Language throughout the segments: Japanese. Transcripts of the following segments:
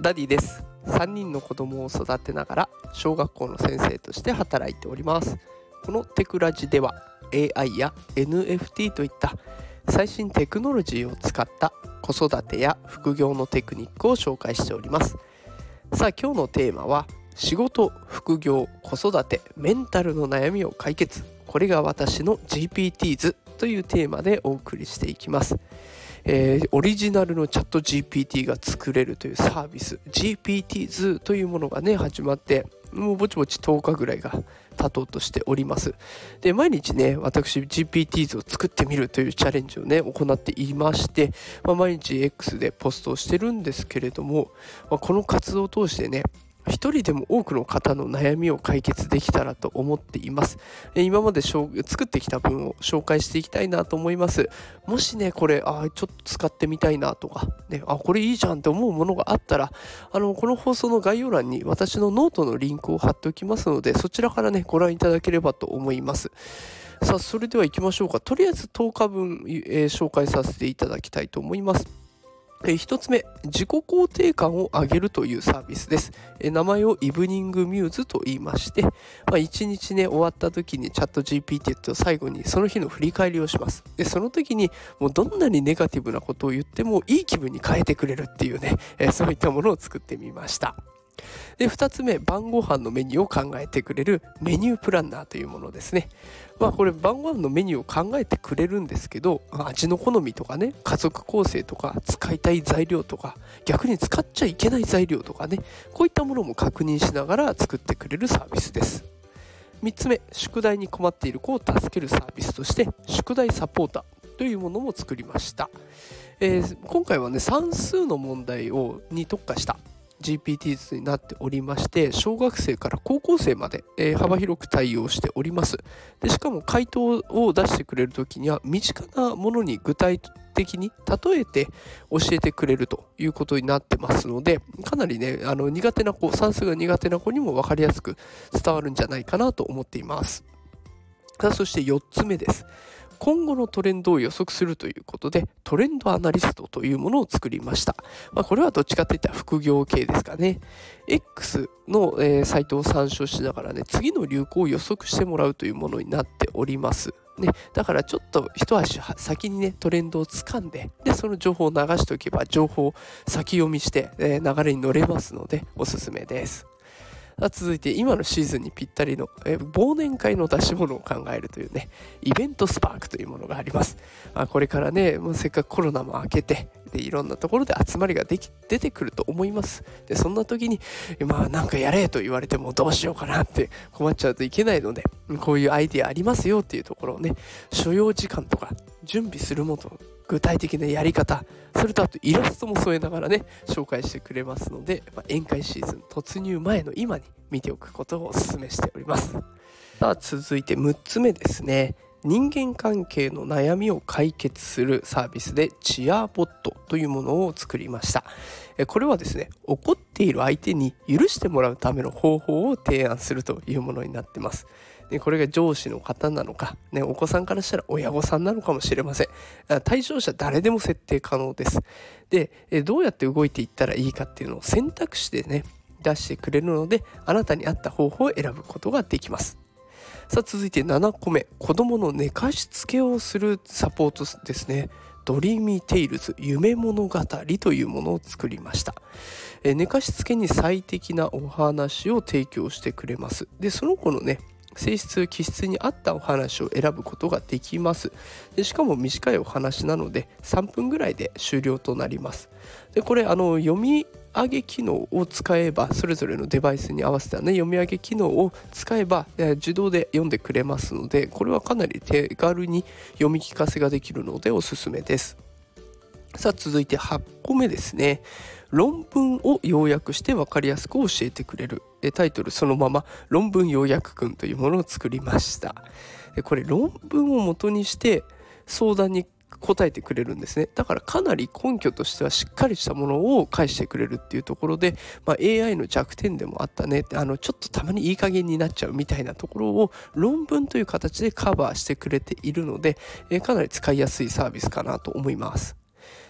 ダディです。3人の子供を育てながら小学校の先生として働いております。このテクラジでは AI や NFT といった最新テクノロジーを使った子育てや副業のテクニックを紹介しております。さあ今日のテーマは仕事副業子育てメンタルの悩みを解決。これが私の GPT 図というテーマでお送りしていきます。えー、オリジナルのチャット GPT が作れるというサービス。GPT 図というものがね始まってもうぼちぼち10日ぐらいが経とうとしております。で毎日ね私 GPT 図を作ってみるというチャレンジをね行っていまして、まあ、毎日 X でポストをしてるんですけれども、まあ、この活動を通してね一人でも多くの方の悩みを解決できたらと思っています。今まで作ってきた分を紹介していきたいなと思います。もしね、これ、あちょっと使ってみたいなとか、ね、あ、これいいじゃんって思うものがあったら、あの、この放送の概要欄に私のノートのリンクを貼っておきますので、そちらからね、ご覧いただければと思います。さあ、それでは行きましょうか。とりあえず10日分、えー、紹介させていただきたいと思います。え1つ目、自己肯定感を上げるというサービスです。名前を Evening Muse と言いまして、まあ、1日ね、終わった時にチャット GPT と最後にその日の振り返りをします。で、その時にもうどんなにネガティブなことを言ってもいい気分に変えてくれるっていうね、そういったものを作ってみました。で2つ目晩ご飯のメニューを考えてくれるメニュープランナーというものですね。まあこれ晩ご飯のメニューを考えてくれるんですけど味の好みとかね家族構成とか使いたい材料とか逆に使っちゃいけない材料とかねこういったものも確認しながら作ってくれるサービスです。3つ目宿題に困っている子を助けるサービスとして宿題サポーターというものも作りました、えー、今回はね算数の問題をに特化した GPT 図になっておりまして小学生から高校生まで、えー、幅広く対応しております。でしかも回答を出してくれる時には身近なものに具体的に例えて教えてくれるということになってますのでかなりねあの苦手な子算数が苦手な子にも分かりやすく伝わるんじゃないかなと思っています。さあそして4つ目です。今後のトレンドを予測するということでトレンドアナリストというものを作りました。まあ、これはどっちかといったら副業系ですかね。X の、えー、サイトを参照しながらね、次の流行を予測してもらうというものになっております。ね、だからちょっと一足先にねトレンドをつかんででその情報を流しておけば情報を先読みして、えー、流れに乗れますのでおすすめです。続いて今のシーズンにぴったりの、え忘年会の出し物を考えるというねイベントスパークというものがあります。あこれからねもうせっかくコロナも明けてでいろんなところで集まりができ出てくると思います。でそんな時にまあなんかやれと言われてもどうしようかなって困っちゃうといけないのでこういうアイディアありますよっていうところをね所要時間とか準備するもの具体的なやり方それとあとイラストも添えながらね紹介してくれますので、まあ、宴会シーズン突入前の今に見ておくことをお勧めしております。さあ続いて6つ目ですね。人間関係の悩みを解決するサービスでチアーボットというものを作りました。これはですね怒っている相手に許してもらうための方法を提案するというものになってます。でこれが上司の方なのか、ね、お子さんからしたら親御さんなのかもしれません。対象者誰でも設定可能です。でどうやって動いていったらいいかっていうのを選択肢でね出してくれるのであなたに合った方法を選ぶことができます。さあ続いて7個目。子供の寝かしつけをするサポートですね。 Dreamy Tales 夢物語というものを作りました。え寝かしつけに最適なお話を提供してくれます。でその子のね性質気質に合ったお話を選ぶことができます。でしかも短いお話なので3分ぐらいで終了となります。でこれあの読み上げ機能を使えばそれぞれのデバイスに合わせたね読み上げ機能を使えば自動で読んでくれますのでこれはかなり手軽に読み聞かせができるのでおすすめです。さあ続いて8個目ですね。論文を要約して分かりやすく教えてくれる。タイトルそのまま論文要約くんというものを作りました。これ論文を元にして相談に答えてくれるんですね。だからかなり根拠としてはしっかりしたものを返してくれるっていうところで、まあ、AI の弱点でもあったね。あのちょっとたまにいい加減になっちゃうみたいなところを論文という形でカバーしてくれているので、えかなり使いやすいサービスかなと思います。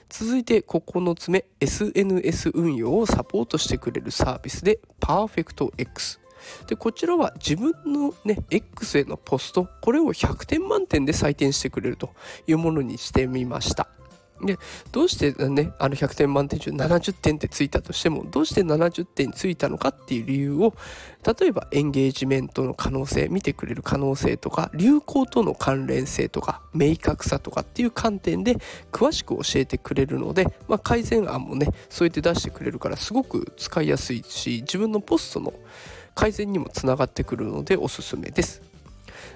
続いて9つ目 SNS 運用をサポートしてくれるサービスで PerfectX でこちらは自分のね X へのポストこれを100点満点で採点してくれるというものにしてみました。でどうしてねあの100点満点中70点ってついたとしてもどうして70点ついたのかっていう理由を例えばエンゲージメントの可能性見てくれる可能性とか流行との関連性とか明確さとかっていう観点で詳しく教えてくれるので、まあ、改善案もねそうやって出してくれるからすごく使いやすいし自分のポストの改善にもつながってくるのでおすすめです。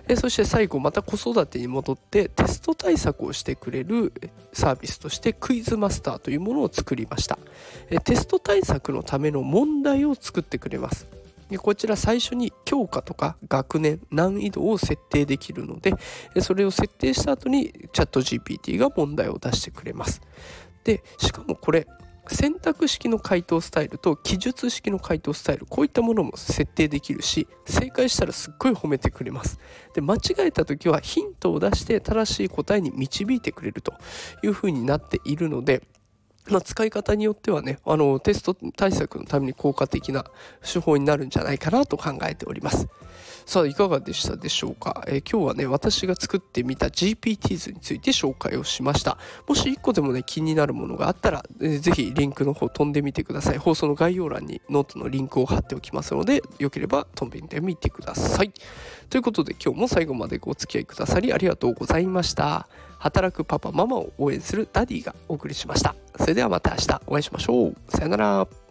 えそして最後また子育てに戻ってテスト対策をしてくれるサービスとしてクイズマスターというものを作りました。えテスト対策のための問題を作ってくれます。こちら最初に教科とか学年難易度を設定できるのでそれを設定した後にチャット GPT が問題を出してくれます。でしかもこれ選択式の回答スタイルと記述式の回答スタイルこういったものも設定できるし正解したらすっごい褒めてくれます。で間違えた時はヒントを出して正しい答えに導いてくれるというふうになっているのでまあ、使い方によってはねあのテスト対策のために効果的な手法になるんじゃないかなと考えております。さあいかがでしたでしょうか、えー、今日はね私が作ってみた GPT 図について紹介をしました。もし1個でもね気になるものがあったら、えー、ぜひリンクの方飛んでみてください。放送の概要欄にノートのリンクを貼っておきますのでよければ飛んでみてください。ということで今日も最後までご付き合いくださりありがとうございました。働くパパママを応援するダディがお送りしました。それではまた明日お会いしましょう。さよなら。